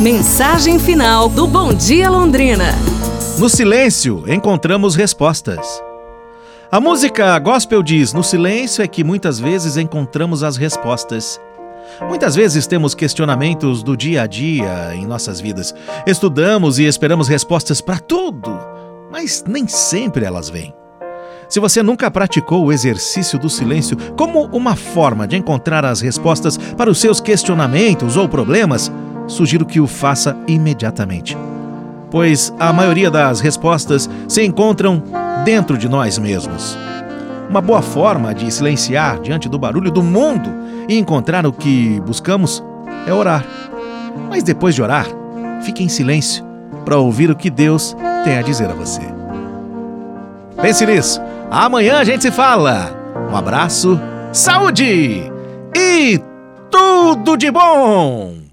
Mensagem final do Bom Dia Londrina. No silêncio encontramos respostas. A música gospel diz: no silêncio é que muitas vezes encontramos as respostas. Muitas vezes temos questionamentos do dia a dia em nossas vidas. Estudamos e esperamos respostas para tudo, mas nem sempre elas vêm. Se você nunca praticou o exercício do silêncio como uma forma de encontrar as respostas para os seus questionamentos ou problemas, sugiro que o faça imediatamente. Pois a maioria das respostas se encontram dentro de nós mesmos. Uma boa forma de silenciar diante do barulho do mundo e encontrar o que buscamos é orar. Mas depois de orar, fique em silêncio para ouvir o que Deus tem a dizer a você. Pense nisso. Amanhã a gente se fala. Um abraço, saúde e tudo de bom!